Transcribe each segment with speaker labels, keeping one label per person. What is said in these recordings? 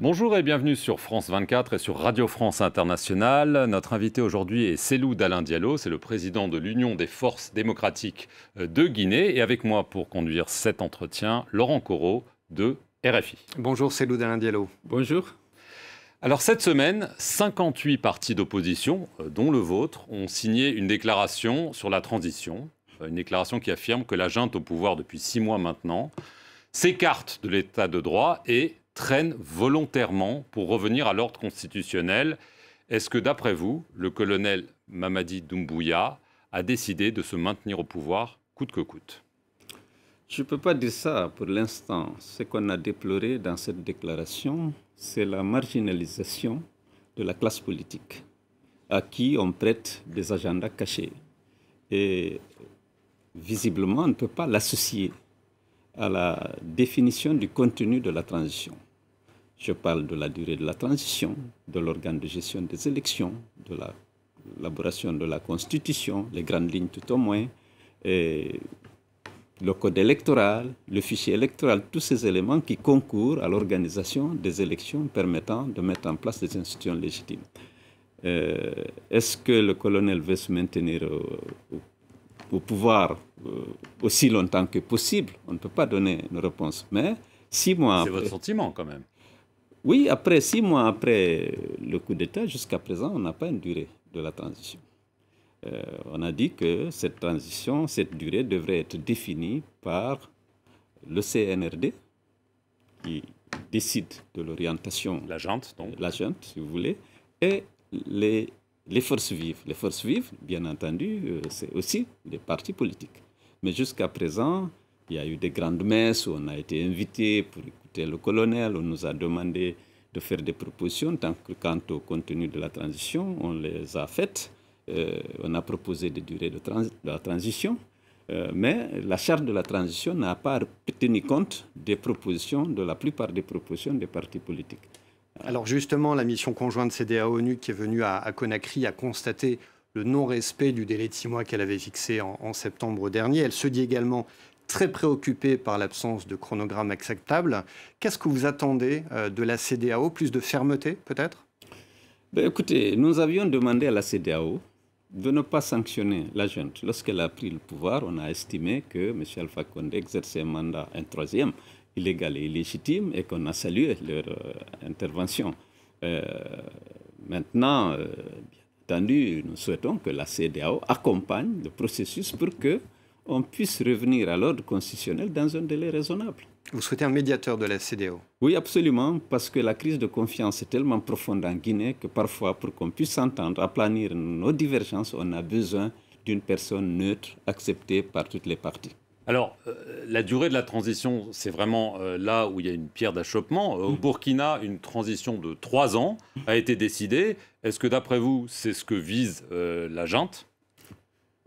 Speaker 1: Bonjour et bienvenue sur France 24 et sur Radio France Internationale. Notre invité aujourd'hui est Célou Dalin Diallo, c'est le président de l'Union des forces démocratiques de Guinée. Et avec moi pour conduire cet entretien, Laurent Corot de RFI.
Speaker 2: Bonjour Célou Dalin Diallo.
Speaker 3: Bonjour.
Speaker 1: Alors cette semaine, 58 partis d'opposition, euh, dont le vôtre, ont signé une déclaration sur la transition. Euh, une déclaration qui affirme que la junte au pouvoir depuis six mois maintenant s'écarte de l'état de droit et traîne volontairement pour revenir à l'ordre constitutionnel. Est-ce que, d'après vous, le colonel Mamadi Doumbouya a décidé de se maintenir au pouvoir coûte que coûte?
Speaker 3: Je ne peux pas dire ça pour l'instant. Ce qu'on a déploré dans cette déclaration, c'est la marginalisation de la classe politique, à qui on prête des agendas cachés. Et visiblement, on ne peut pas l'associer à la définition du contenu de la transition. Je parle de la durée de la transition, de l'organe de gestion des élections, de l'élaboration de la Constitution, les grandes lignes tout au moins, et le code électoral, le fichier électoral, tous ces éléments qui concourent à l'organisation des élections permettant de mettre en place des institutions légitimes. Euh, est-ce que le colonel veut se maintenir au, pouvoir euh, aussi longtemps que possible? On ne peut pas donner une réponse. Mais six mois.
Speaker 1: C'est votre sentiment quand même.
Speaker 3: Oui, après six mois après le coup d'État, jusqu'à présent, on n'a pas une durée de la transition. Euh, on a dit que cette transition, cette durée devrait être définie par le CNRD, qui décide de l'orientation.
Speaker 1: La junte, donc.
Speaker 3: La junte, si vous voulez, et les, les forces vives. Les forces vives, bien entendu, euh, c'est aussi les partis politiques. Mais jusqu'à présent, il y a eu des grandes messes où on a été invité pour écouter le colonel, on nous a demandé de faire des propositions. Quant au contenu de la transition, on les a faites. Euh, on a proposé des durées de, la transition, euh, mais la charte de la transition n'a pas tenu compte des propositions, de la plupart des propositions des partis politiques.
Speaker 2: Alors justement, la mission conjointe CDA-ONU qui est venue à, Conakry a constaté le non-respect du délai de six mois qu'elle avait fixé en, septembre dernier. Elle se dit également très préoccupé par l'absence de chronogramme acceptable. Qu'est-ce que vous attendez euh, de la CDAO Plus de fermeté, peut-être?
Speaker 3: Ben, Écoutez, nous avions demandé à la CDAO de ne pas sanctionner la junte. Lorsqu'elle a pris le pouvoir, on a estimé que M. Alpha Condé exerçait un mandat, un troisième, illégal et illégitime, et qu'on a salué leur euh, intervention. Euh, maintenant, bien entendu, nous souhaitons que la CDAO accompagne le processus pour que on puisse revenir à l'ordre constitutionnel dans un délai raisonnable.
Speaker 2: Vous souhaitez un médiateur de la CDAO
Speaker 3: Oui, absolument, parce que la crise de confiance est tellement profonde en Guinée que parfois, pour qu'on puisse s'entendre, aplanir nos divergences, on a besoin d'une personne neutre, acceptée par toutes les parties.
Speaker 1: Alors, euh, la durée de la transition, c'est vraiment euh, là où il y a une pierre d'achoppement. Euh, au mm. Burkina, une transition de trois ans a été décidée. Est-ce que, d'après vous, c'est ce que vise la junte?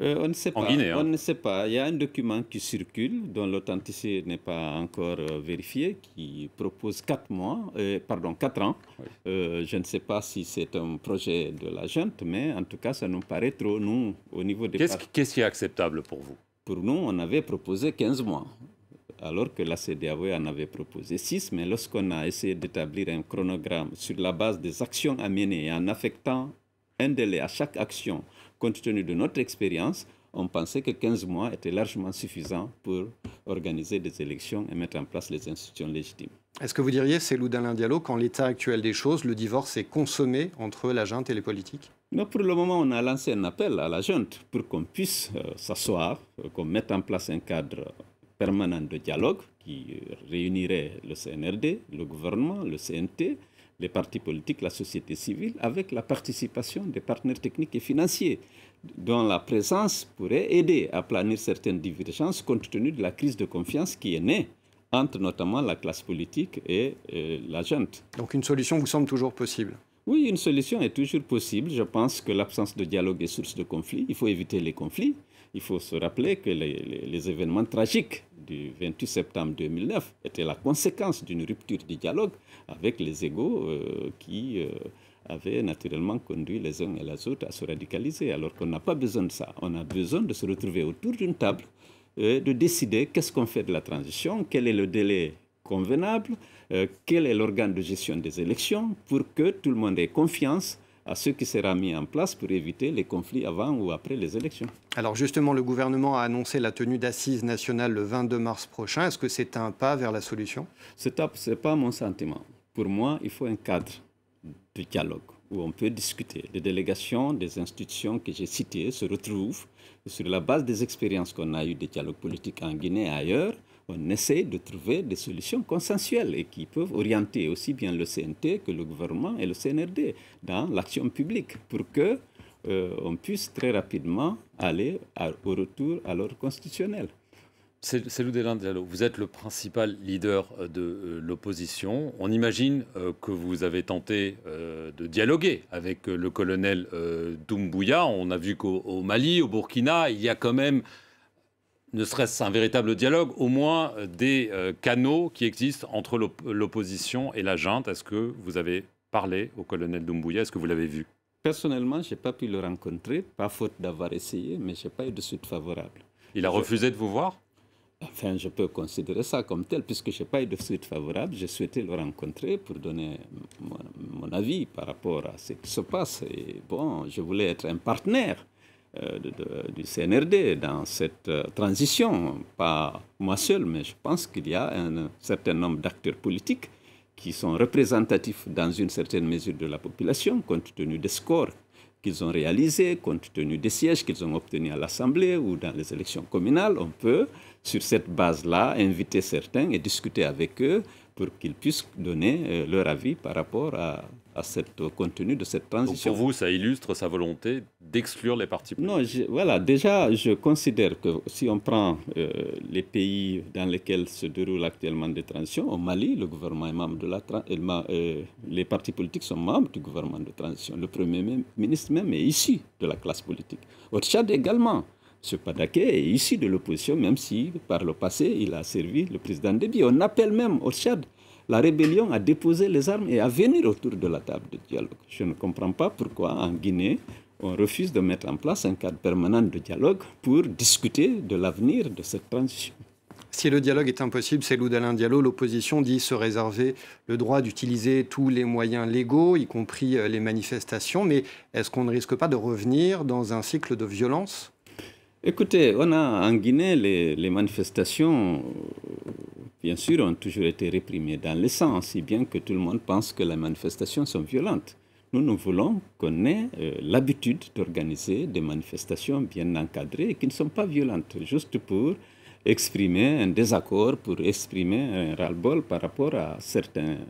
Speaker 3: Euh, on ne sait pas. Hein. On ne sait pas. Il y a un document qui circule, dont l'authenticité n'est pas encore euh, vérifiée, qui propose 4 mois, euh, pardon, 4 ans. je ne sais pas si c'est un projet de la junte, mais en tout cas, ça nous paraît trop, nous, au niveau des...
Speaker 1: Qu'est-ce qui est acceptable pour vous?
Speaker 3: Pour nous, on avait proposé 15 mois alors que la CDAO en avait proposé 6, mais lorsqu'on a essayé d'établir un chronogramme sur la base des actions à mener et en affectant un délai à chaque action compte tenu de notre expérience, on pensait que 15 mois étaient largement suffisants pour organiser des élections et mettre en place les institutions légitimes.
Speaker 2: Est-ce que vous diriez, c'est d'Alain Diallo, qu'en l'état actuel des choses, le divorce est consommé entre la junte et les politiques?
Speaker 3: Non, pour le moment, on a lancé un appel à la junte pour qu'on puisse euh, s'asseoir, euh, qu'on mette en place un cadre permanent de dialogue qui euh, réunirait le CNRD, le gouvernement, le CNT, les partis politiques, la société civile, avec la participation des partenaires techniques et financiers, dont la présence pourrait aider à planir certaines divergences compte tenu de la crise de confiance qui est née entre notamment la classe politique et euh, la junte.
Speaker 2: Donc une solution vous semble toujours possible?
Speaker 3: Oui, une solution est toujours possible. Je pense que l'absence de dialogue est source de conflit. Il faut éviter les conflits. Il faut se rappeler que les, événements tragiques du 28 septembre 2009 étaient la conséquence d'une rupture du dialogue avec les égaux euh, qui euh, avaient naturellement conduit les uns et les autres à se radicaliser. Alors qu'on n'a pas besoin de ça. On a besoin de se retrouver autour d'une table et de décider qu'est-ce qu'on fait de la transition, quel est le délai convenable, euh, quel est l'organe de gestion des élections, pour que tout le monde ait confiance à ce qui sera mis en place pour éviter les conflits avant ou après les élections.
Speaker 2: Alors justement, le gouvernement a annoncé la tenue d'assises nationales le 22 mars prochain. Est-ce que c'est un pas vers la solution?
Speaker 3: Ce n'est pas mon sentiment. Pour moi, il faut un cadre de dialogue où on peut discuter. Les délégations des institutions que j'ai citées se retrouvent sur la base des expériences qu'on a eues des dialogues politiques en Guinée et ailleurs on essaie de trouver des solutions consensuelles et qui peuvent orienter aussi bien le CNT que le gouvernement et le CNRD dans l'action publique pour que euh, on puisse très rapidement aller au retour à l'ordre constitutionnel.
Speaker 1: C'est Loudélin Diallo. Vous êtes le principal leader euh, de euh, l'opposition. On imagine que vous avez tenté de dialoguer avec le colonel Doumbouya. On a vu qu'au Mali, au Burkina, il y a quand même ne serait-ce un véritable dialogue, au moins des euh, canaux qui existent entre l'opposition et la junte. Est-ce que vous avez parlé au colonel Doumbouya? Est-ce que vous l'avez vu?
Speaker 3: Personnellement, je n'ai pas pu le rencontrer, pas faute d'avoir essayé, mais je n'ai pas eu de suite favorable.
Speaker 1: Il a refusé de vous voir?
Speaker 3: Enfin, je peux considérer ça comme tel, puisque je n'ai pas eu de suite favorable. J'ai souhaité le rencontrer pour donner mon, mon, avis par rapport à ce qui se passe. Et bon, je voulais être un partenaire euh, du CNRD dans cette euh, transition. Pas moi seul, mais je pense qu'il y a un certain nombre d'acteurs politiques qui sont représentatifs dans une certaine mesure de la population, compte tenu des scores qu'ils ont réalisés, compte tenu des sièges qu'ils ont obtenus à l'Assemblée ou dans les élections communales. On peut, sur cette base-là, inviter certains et discuter avec eux pour qu'ils puissent donner euh, leur avis par rapport à, à cette, au contenu de cette transition.
Speaker 1: pour vous, ça illustre sa volonté d'exclure les partis
Speaker 3: politiques Non, voilà, déjà, je considère que si on prend euh, les pays dans lesquels se déroulent actuellement des transitions, au Mali, le gouvernement est membre de la euh, les partis politiques sont membres du gouvernement de transition. Le Premier ministre même est issu de la classe politique. Au Tchad également. M. Padaké est issu de l'opposition, même si par le passé, il a servi le président Déby. On appelle même au Tchad la rébellion à déposer les armes et à venir autour de la table de dialogue. Je ne comprends pas pourquoi en Guinée, on refuse de mettre en place un cadre permanent de dialogue pour discuter de l'avenir de cette transition.
Speaker 2: Si le dialogue est impossible, c'est d'Alain Diallo. L'opposition dit se réserver le droit d'utiliser tous les moyens légaux, y compris euh, les manifestations. Mais est-ce qu'on ne risque pas de revenir dans un cycle de violence?
Speaker 3: Écoutez, on a en Guinée les, les manifestations bien sûr, ont toujours été réprimés dans le sens, si bien que tout le monde pense que les manifestations sont violentes. Nous, nous voulons qu'on ait euh, l'habitude d'organiser des manifestations bien encadrées et qui ne sont pas violentes, juste pour exprimer un désaccord, pour exprimer un ras-le-bol par rapport à certaines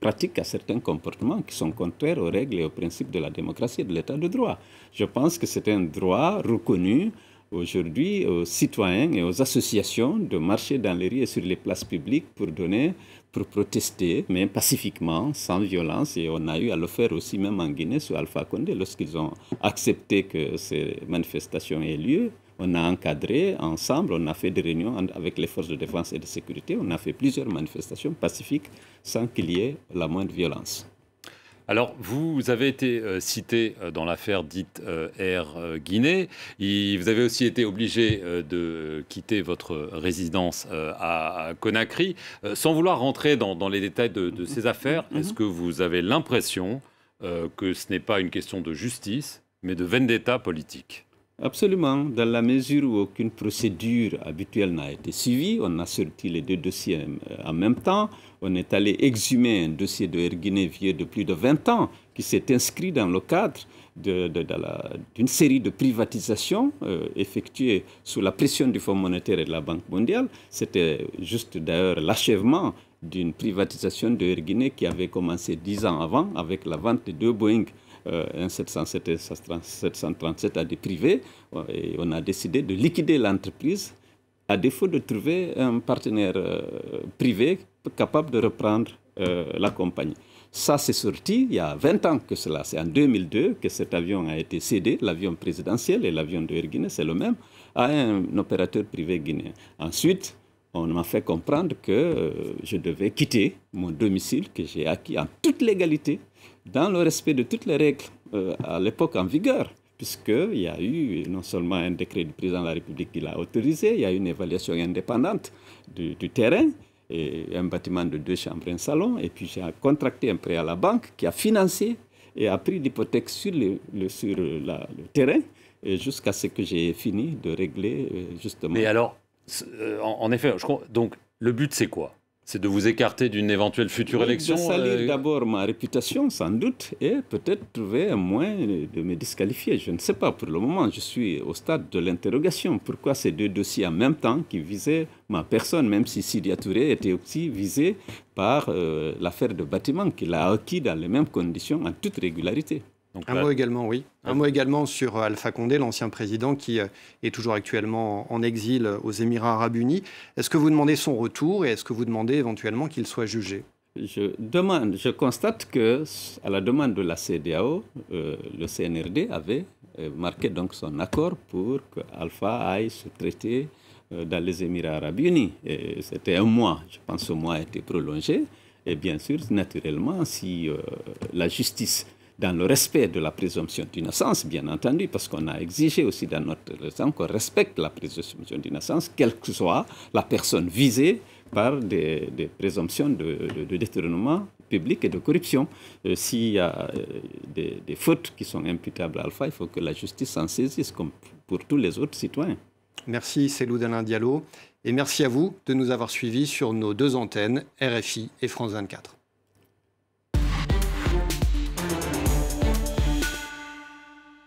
Speaker 3: pratiques, à certains comportements qui sont contraires aux règles et aux principes de la démocratie et de l'état de droit. Je pense que c'est un droit reconnu aujourd'hui aux citoyens et aux associations de marcher dans les rues et sur les places publiques pour donner, pour protester, mais pacifiquement, sans violence. Et on a eu à le faire aussi même en Guinée sous Alpha Condé lorsqu'ils ont accepté que ces manifestations aient lieu. On a encadré ensemble, on a fait des réunions avec les forces de défense et de sécurité, on a fait plusieurs manifestations pacifiques sans qu'il y ait la moindre violence.
Speaker 1: Alors, vous avez été euh, cité euh, dans l'affaire dite euh, Air Guinée. vous avez aussi été obligé de quitter votre résidence à, Conakry. sans vouloir rentrer dans, les détails de, de ces affaires, mhm. est-ce que vous avez l'impression que ce n'est pas une question de justice, mais de vendetta politique?
Speaker 3: Absolument. Dans la mesure où aucune procédure habituelle n'a été suivie, on a sorti les deux dossiers euh, en même temps. On est allé exhumer un dossier de Erguiné vieux de plus de 20 ans qui s'est inscrit dans le cadre d'une série de privatisations euh, effectuées sous la pression du Fonds monétaire et de la Banque mondiale. C'était juste d'ailleurs l'achèvement d'une privatisation de Erguiné qui avait commencé dix ans avant avec la vente de deux Boeing euh, un 737 à des privés. Et on a décidé de liquider l'entreprise à défaut de trouver un partenaire euh, privé capable de reprendre euh, la compagnie. Ça, s'est sorti il y a 20 ans que cela. C'est en 2002 que cet avion a été cédé, l'avion présidentiel et l'avion de Air Guinée, c'est le même, à un opérateur privé guinéen. Ensuite, on m'a fait comprendre que je devais quitter mon domicile que j'ai acquis en toute légalité dans le respect de toutes les règles euh, à l'époque en vigueur, puisqu'il y a eu non seulement un décret du président de la République qui l'a autorisé, il y a eu une évaluation indépendante du, terrain, et un bâtiment de deux chambres et un salon. Et puis j'ai contracté un prêt à la banque qui a financé et a pris l'hypothèque sur, le, le terrain jusqu'à ce que j'ai fini de régler euh, justement.
Speaker 1: Mais alors, euh, en, effet, je crois, donc le but c'est quoi? C'est de vous écarter d'une éventuelle future élection De
Speaker 3: salir euh, d'abord ma réputation, sans doute, et peut-être trouver un moyen de me disqualifier. Je ne sais pas. Pour le moment, je suis au stade de l'interrogation. Pourquoi ces deux dossiers en même temps qui visaient ma personne, même si Sidia Touré était aussi visé par euh, l'affaire de bâtiment qu'il a acquis dans les mêmes conditions, en toute régularité?
Speaker 2: Un mot également, oui. Un mot également sur euh, Alpha Condé, l'ancien président qui euh, est toujours actuellement en exil aux Émirats arabes unis. Est-ce que vous demandez son retour et est-ce que vous demandez éventuellement qu'il soit jugé?
Speaker 3: Je demande, je constate que à la demande de la CDAO, euh, le CNRD avait marqué donc son accord pour que Alpha aille se traiter dans les Émirats arabes unis. C'était un mois. Je pense que ce mois a été prolongé. Et bien sûr, naturellement, si la justice dans le respect de la présomption d'innocence, bien entendu, parce qu'on a exigé aussi dans notre raison qu'on respecte la présomption d'innocence, quelle que soit la personne visée par des, présomptions de, détournement public et de corruption. Euh, s'il y a euh, des, des, fautes qui sont imputables à Alpha, il faut que la justice s'en saisisse, comme pour tous les autres citoyens.
Speaker 2: Merci Célou Dalin Diallo, et merci à vous de nous avoir suivis sur nos deux antennes, RFI et France 24.